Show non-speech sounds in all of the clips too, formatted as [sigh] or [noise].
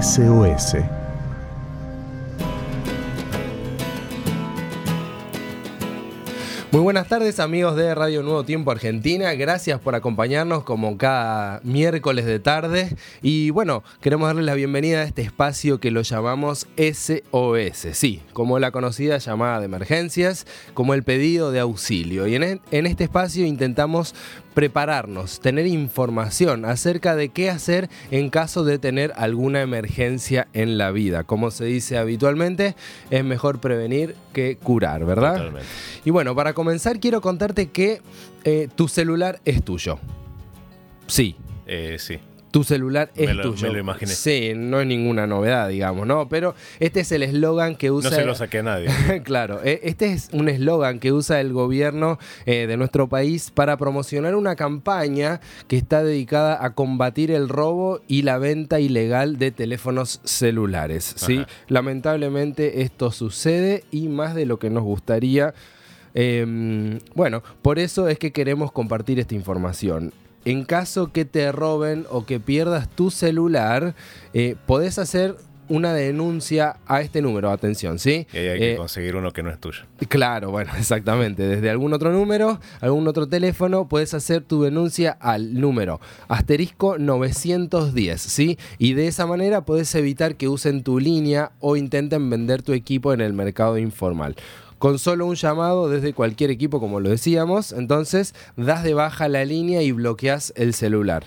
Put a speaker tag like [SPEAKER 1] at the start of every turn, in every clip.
[SPEAKER 1] SOS.
[SPEAKER 2] Muy buenas tardes amigos de Radio Nuevo Tiempo Argentina, gracias por acompañarnos como cada miércoles de tarde. Y bueno, queremos darles la bienvenida a este espacio que lo llamamos SOS, sí, como la conocida llamada de emergencias, como el pedido de auxilio. Y en, e, en este espacio intentamos prepararnos, tener información acerca de qué hacer en caso de tener alguna emergencia en la vida. Como se dice habitualmente, es mejor prevenir que curar, ¿verdad?
[SPEAKER 3] Totalmente.
[SPEAKER 2] Y bueno, para comenzar quiero contarte que eh, tu celular es tuyo. Sí,
[SPEAKER 3] Eh, sí.
[SPEAKER 2] Tu celular es
[SPEAKER 3] Me lo-
[SPEAKER 2] tuyo.
[SPEAKER 3] me lo imaginé.
[SPEAKER 2] Sí, no es ninguna novedad, digamos, ¿no? Pero este es el eslogan que
[SPEAKER 3] No
[SPEAKER 2] usa...
[SPEAKER 3] se lo saqué a nadie. [laughs]
[SPEAKER 2] claro, eh, este es un eslogan que usa el gobierno eh, de nuestro país para promocionar una campaña que está dedicada a combatir el robo y la venta ilegal de teléfonos celulares. ¿sí?
[SPEAKER 3] Ajá.
[SPEAKER 2] Lamentablemente esto sucede y más de lo que nos gustaría. Eh, bueno, por eso es que queremos compartir esta información. En caso que te roben o que pierdas tu celular, eh, podés hacer una denuncia a este número, atención, ¿sí?
[SPEAKER 3] Y ahí hay que
[SPEAKER 2] Eh,
[SPEAKER 3] conseguir uno que no es tuyo.
[SPEAKER 2] Claro, bueno, [laughs] exactamente. Desde algún otro número, algún otro teléfono, puedes hacer tu denuncia al número asterisco 910, ¿sí? Y de esa manera puedes evitar que usen tu línea o intenten vender tu equipo en el mercado informal. Con solo un llamado desde cualquier equipo, como lo decíamos, entonces das de baja la línea y bloqueas el celular.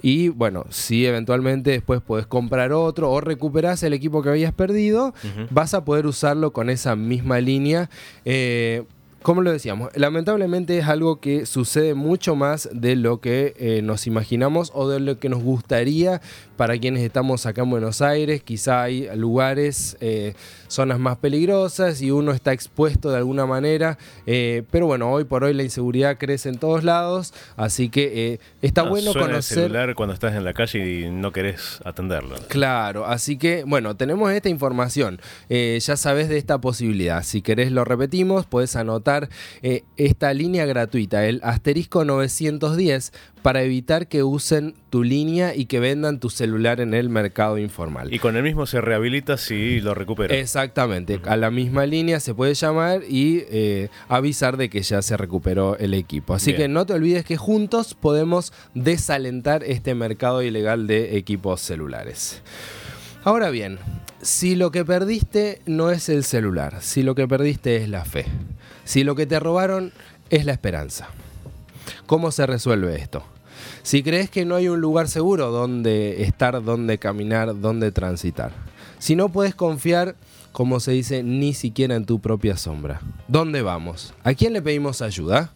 [SPEAKER 2] Y bueno, si eventualmente después puedes comprar otro o recuperas el equipo que habías perdido, vas a poder usarlo con esa misma línea. Eh, como lo decíamos, lamentablemente es algo que sucede mucho más de lo que eh, nos imaginamos o de lo que nos gustaría para quienes estamos acá en Buenos Aires. Quizá hay lugares, eh, zonas más peligrosas y uno está expuesto de alguna manera. eh, pero bueno, hoy por hoy la inseguridad crece en todos lados, así que está
[SPEAKER 3] No,
[SPEAKER 2] bueno
[SPEAKER 3] suena
[SPEAKER 2] conocer...
[SPEAKER 3] el celular cuando estás en la calle y no querés atenderlo.
[SPEAKER 2] Claro, así que bueno, tenemos esta información. Ya sabes de esta posibilidad. Si querés lo repetimos, puedes anotar eh, esta línea gratuita, el asterisco 910, para evitar que usen tu línea y que vendan tu celular en el mercado informal.
[SPEAKER 3] Y con el mismo se rehabilita si lo recupera.
[SPEAKER 2] Exactamente, a la misma línea se puede llamar y eh, avisar de que ya se recuperó el equipo. Así
[SPEAKER 3] Bien.
[SPEAKER 2] que no te olvides que juntos podemos desalentar este mercado ilegal de equipos celulares. Ahora bien, si lo que perdiste no es el celular, si lo que perdiste es la fe, si lo que te robaron es la esperanza, ¿cómo se resuelve esto? Si crees que no hay un lugar seguro donde estar, donde caminar, donde transitar. Si no puedes confiar, como se dice, ni siquiera en tu propia sombra. ¿Dónde vamos? ¿A quién le pedimos ayuda?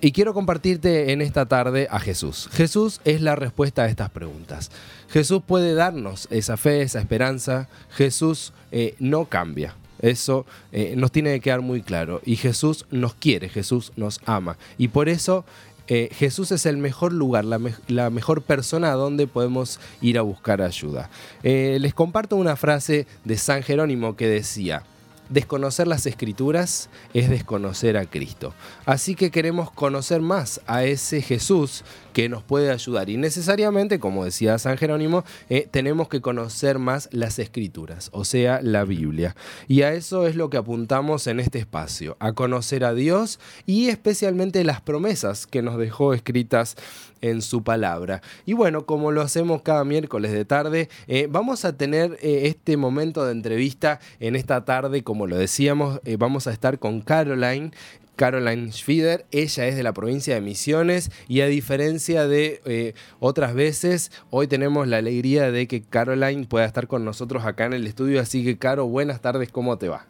[SPEAKER 2] Y quiero compartirte en esta tarde a Jesús. Jesús es la respuesta a estas preguntas. Jesús puede darnos esa fe, esa esperanza. Jesús eh, no cambia. Eso eh, nos tiene que quedar muy claro. Y Jesús nos quiere, Jesús nos ama. Y por eso eh, Jesús es el mejor lugar, la, me- la mejor persona a donde podemos ir a buscar ayuda. Eh, les comparto una frase de San Jerónimo que decía, Desconocer las escrituras es desconocer a Cristo. Así que queremos conocer más a ese Jesús que nos puede ayudar. Y necesariamente, como decía San Jerónimo, eh, tenemos que conocer más las escrituras, o sea, la Biblia. Y a eso es lo que apuntamos en este espacio, a conocer a Dios y especialmente las promesas que nos dejó escritas en su palabra. Y bueno, como lo hacemos cada miércoles de tarde, eh, vamos a tener eh, este momento de entrevista en esta tarde, lo decíamos, eh, vamos a estar con Caroline. Caroline Schfieder, ella es de la provincia de Misiones y a diferencia de eh, otras veces, hoy tenemos la alegría de que Caroline pueda estar con nosotros acá en el estudio, así que Caro, buenas tardes, ¿cómo te va?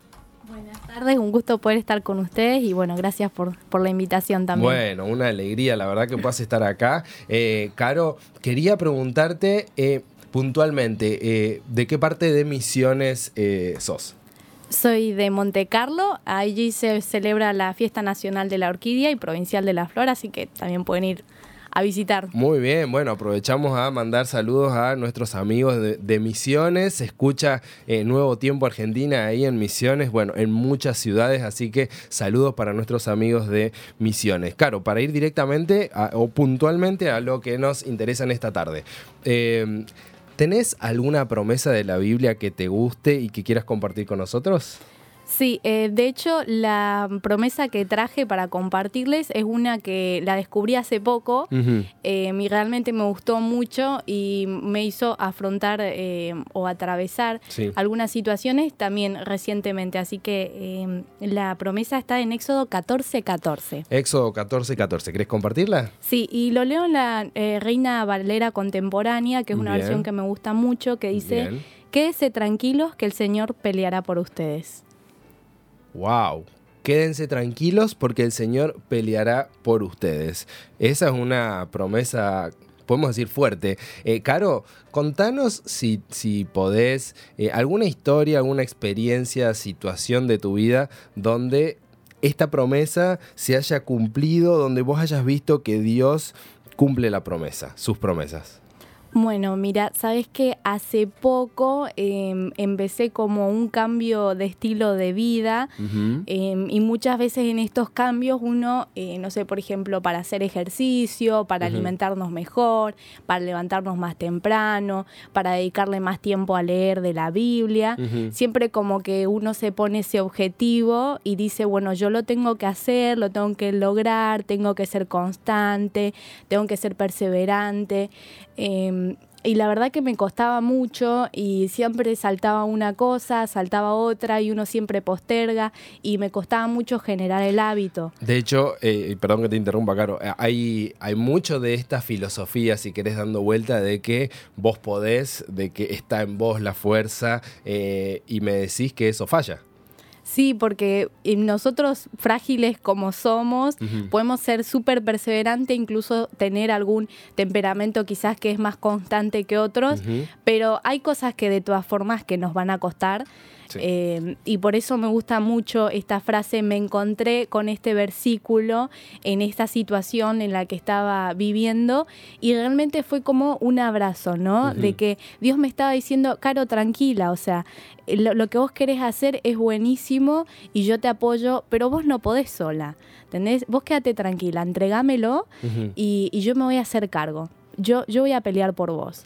[SPEAKER 4] Buenas tardes, un gusto poder estar con ustedes y bueno, gracias por, por la invitación también.
[SPEAKER 2] Bueno, una alegría, la verdad que puedas estar acá. Eh, Caro, quería preguntarte eh, puntualmente, ¿de qué parte de Misiones sos?
[SPEAKER 4] Soy de Monte Carlo, allí se celebra la Fiesta Nacional de la Orquídea y Provincial de la Flor, así que también pueden ir a visitar.
[SPEAKER 2] Muy bien, bueno, aprovechamos a mandar saludos a nuestros amigos de, Misiones. Se escucha eh, Nuevo Tiempo Argentina ahí en Misiones, bueno, en muchas ciudades, así que saludos para nuestros amigos de Misiones. Claro, para ir directamente o puntualmente a lo que nos interesa en esta tarde. Eh, ¿Tenés alguna promesa de la Biblia que te guste y que quieras compartir con nosotros?
[SPEAKER 4] Sí, eh, de hecho la promesa que traje para compartirles es una que la descubrí hace poco eh, y realmente me gustó mucho y me hizo afrontar eh, o atravesar
[SPEAKER 2] Sí.
[SPEAKER 4] algunas situaciones también recientemente. Así que eh, la promesa está en Éxodo 14, 14.
[SPEAKER 2] Éxodo 14, 14. ¿Querés compartirla?
[SPEAKER 4] Sí, y lo leo en la Reina Valera Contemporánea, que es una
[SPEAKER 2] Bien.
[SPEAKER 4] versión que me gusta mucho, que dice,
[SPEAKER 2] Bien.
[SPEAKER 4] quédese tranquilos que el Señor peleará por ustedes.
[SPEAKER 2] Wow. Quédense tranquilos porque el Señor peleará por ustedes. Esa es una promesa, podemos decir, fuerte. Eh, Caro, contanos si, si podés eh, alguna historia, alguna experiencia, situación de tu vida donde esta promesa se haya cumplido, donde vos hayas visto que Dios cumple la promesa, sus promesas.
[SPEAKER 4] Bueno, mira, sabes que hace poco em, empecé como un cambio de estilo de vida em, y muchas veces en estos cambios uno, eh, no sé, por ejemplo, para hacer ejercicio, para alimentarnos mejor, para levantarnos más temprano, para dedicarle más tiempo a leer de la Biblia, siempre como que uno se pone ese objetivo y dice, bueno, yo lo tengo que hacer, lo tengo que lograr, tengo que ser constante, tengo que ser perseverante. Eh, y la verdad que me costaba mucho y siempre saltaba una cosa, saltaba otra y uno siempre posterga y me costaba mucho generar el hábito.
[SPEAKER 2] De hecho, eh, perdón que te interrumpa, Caro, eh, hay, hay mucho de esta filosofía, si querés, dando vuelta de que vos podés, de que está en vos la fuerza, eh, y me decís que eso falla.
[SPEAKER 4] Sí, porque nosotros frágiles como somos, podemos ser súper perseverantes, incluso tener algún temperamento quizás que es más constante que otros, pero hay cosas que de todas formas que nos van a costar.
[SPEAKER 2] Sí.
[SPEAKER 4] eh, y por eso me gusta mucho esta frase, me encontré con este versículo en esta situación en la que estaba viviendo y realmente fue como un abrazo, ¿no? De que Dios me estaba diciendo, Caro, tranquila, o sea, lo, lo que vos querés hacer es buenísimo y yo te apoyo, pero vos no podés sola, ¿entendés? Vos quédate tranquila, entregámelo y, y yo me voy a hacer cargo. Yo, yo voy a pelear por vos.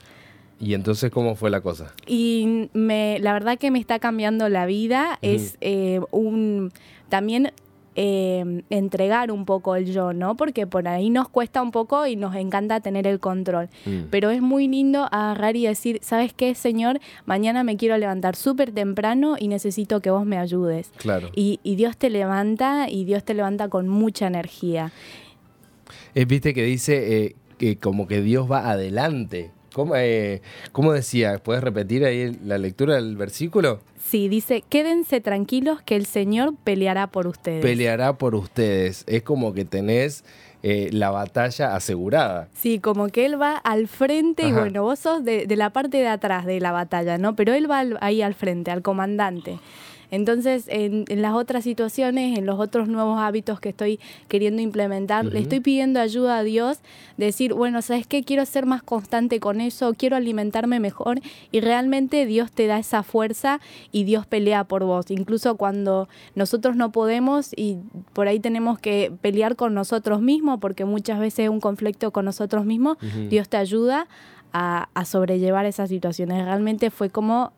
[SPEAKER 2] Y entonces, ¿cómo fue la cosa?
[SPEAKER 4] Y me, la verdad que me está cambiando la vida. Es eh, un también eh, entregar un poco el yo, ¿no? Porque por ahí nos cuesta un poco y nos encanta tener el control.
[SPEAKER 2] Mm.
[SPEAKER 4] Pero es muy lindo agarrar y decir, ¿sabes qué, Señor? Mañana me quiero levantar súper temprano y necesito que vos me ayudes.
[SPEAKER 2] Claro.
[SPEAKER 4] Y, y Dios te levanta y Dios te levanta con mucha energía.
[SPEAKER 2] Eh, Viste que dice eh, que como que Dios va adelante. ¿Cómo, eh, cómo decía? ¿Puedes repetir ahí la lectura del versículo?
[SPEAKER 4] Sí, dice, quédense tranquilos que el Señor peleará por ustedes.
[SPEAKER 2] Peleará por ustedes. Es como que tenés eh, la batalla asegurada.
[SPEAKER 4] Sí, como que él va al frente y bueno, vos sos de, de la parte de atrás de la batalla, ¿no? Pero él va al- ahí al frente, al comandante. Entonces, en, en las otras situaciones, en los otros nuevos hábitos que estoy queriendo implementar, le estoy pidiendo ayuda a Dios, decir, bueno, ¿sabes qué? Quiero ser más constante con eso, quiero alimentarme mejor y realmente Dios te da esa fuerza y Dios pelea por vos. Incluso cuando nosotros no podemos y por ahí tenemos que pelear con nosotros mismos, porque muchas veces es un conflicto con nosotros mismos. Dios te ayuda a, a sobrellevar esas situaciones. Realmente fue como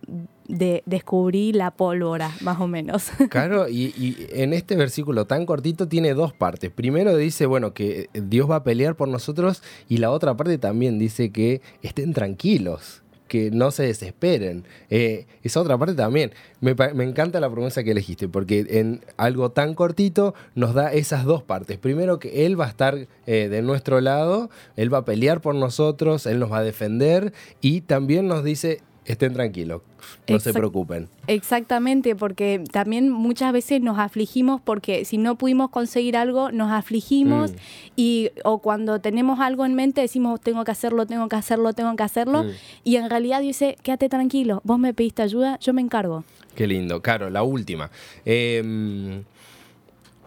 [SPEAKER 4] de descubrí la pólvora, más o menos. [laughs]
[SPEAKER 2] Claro, y, en este versículo tan cortito tiene dos partes. Primero dice, bueno, que Dios va a pelear por nosotros y la otra parte también dice que estén tranquilos, que no se desesperen. Eh, esa otra parte también. Me, me encanta la promesa que elegiste, porque en algo tan cortito nos da esas dos partes. Primero que Él va a estar eh, de nuestro lado, Él va a pelear por nosotros, Él nos va a defender y también nos dice, estén tranquilos, no se preocupen.
[SPEAKER 4] Exactamente, porque también muchas veces nos afligimos porque si no pudimos conseguir algo, nos afligimos
[SPEAKER 2] Mm.
[SPEAKER 4] y o cuando tenemos algo en mente decimos tengo que hacerlo, tengo que hacerlo, tengo que hacerlo
[SPEAKER 2] Mm.
[SPEAKER 4] y en realidad dice quédate tranquilo, vos me pediste ayuda, yo me encargo.
[SPEAKER 2] Qué lindo. Caro, la última. Eh,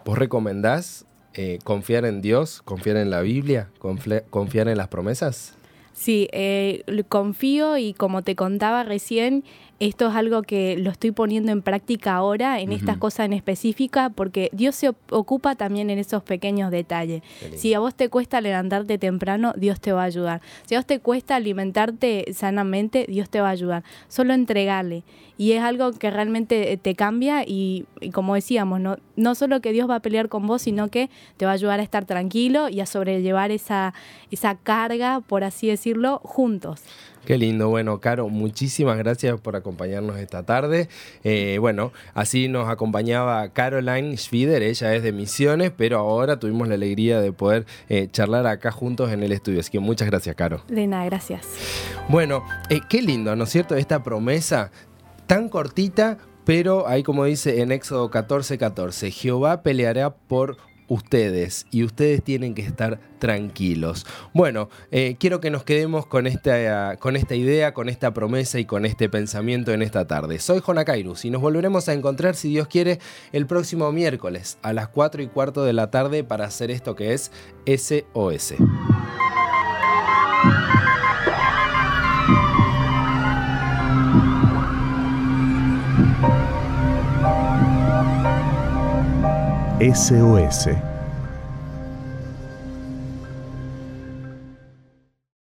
[SPEAKER 2] ¿Vos recomendás eh, confiar en Dios, confiar en la Biblia, confiar en las promesas?
[SPEAKER 4] Sí, eh, confío y como te contaba recién, esto es algo que lo estoy poniendo en práctica ahora, en estas cosas en específica, porque Dios se ocupa también en esos pequeños detalles. Si a vos te cuesta levantarte temprano, Dios te va a ayudar. Si a vos te cuesta alimentarte sanamente, Dios te va a ayudar. Solo entregarle. Y es algo que realmente te cambia y, como decíamos, no, no solo que Dios va a pelear con vos, sino que te va a ayudar a estar tranquilo y a sobrellevar esa, esa carga, por así decirlo, juntos.
[SPEAKER 2] Qué lindo. Bueno, Caro, muchísimas gracias por acompañarnos esta tarde. Eh, bueno, así nos acompañaba Caroline Schwider, ella es de Misiones, pero ahora tuvimos la alegría de poder eh, charlar acá juntos en el estudio. Así que muchas gracias, Caro.
[SPEAKER 4] De nada, gracias.
[SPEAKER 2] Bueno, eh, qué lindo, ¿no es cierto? Esta promesa tan cortita, pero ahí como dice en Éxodo 14:14, 14, Jehová peleará por ustedes y ustedes tienen que estar tranquilos. Bueno, eh, quiero que nos quedemos con esta, con esta idea, con esta promesa y con este pensamiento en esta tarde. Soy Jonakairus y nos volveremos a encontrar, si Dios quiere, el próximo miércoles a las 4 y cuarto de la tarde para hacer esto que es SOS.
[SPEAKER 1] SOS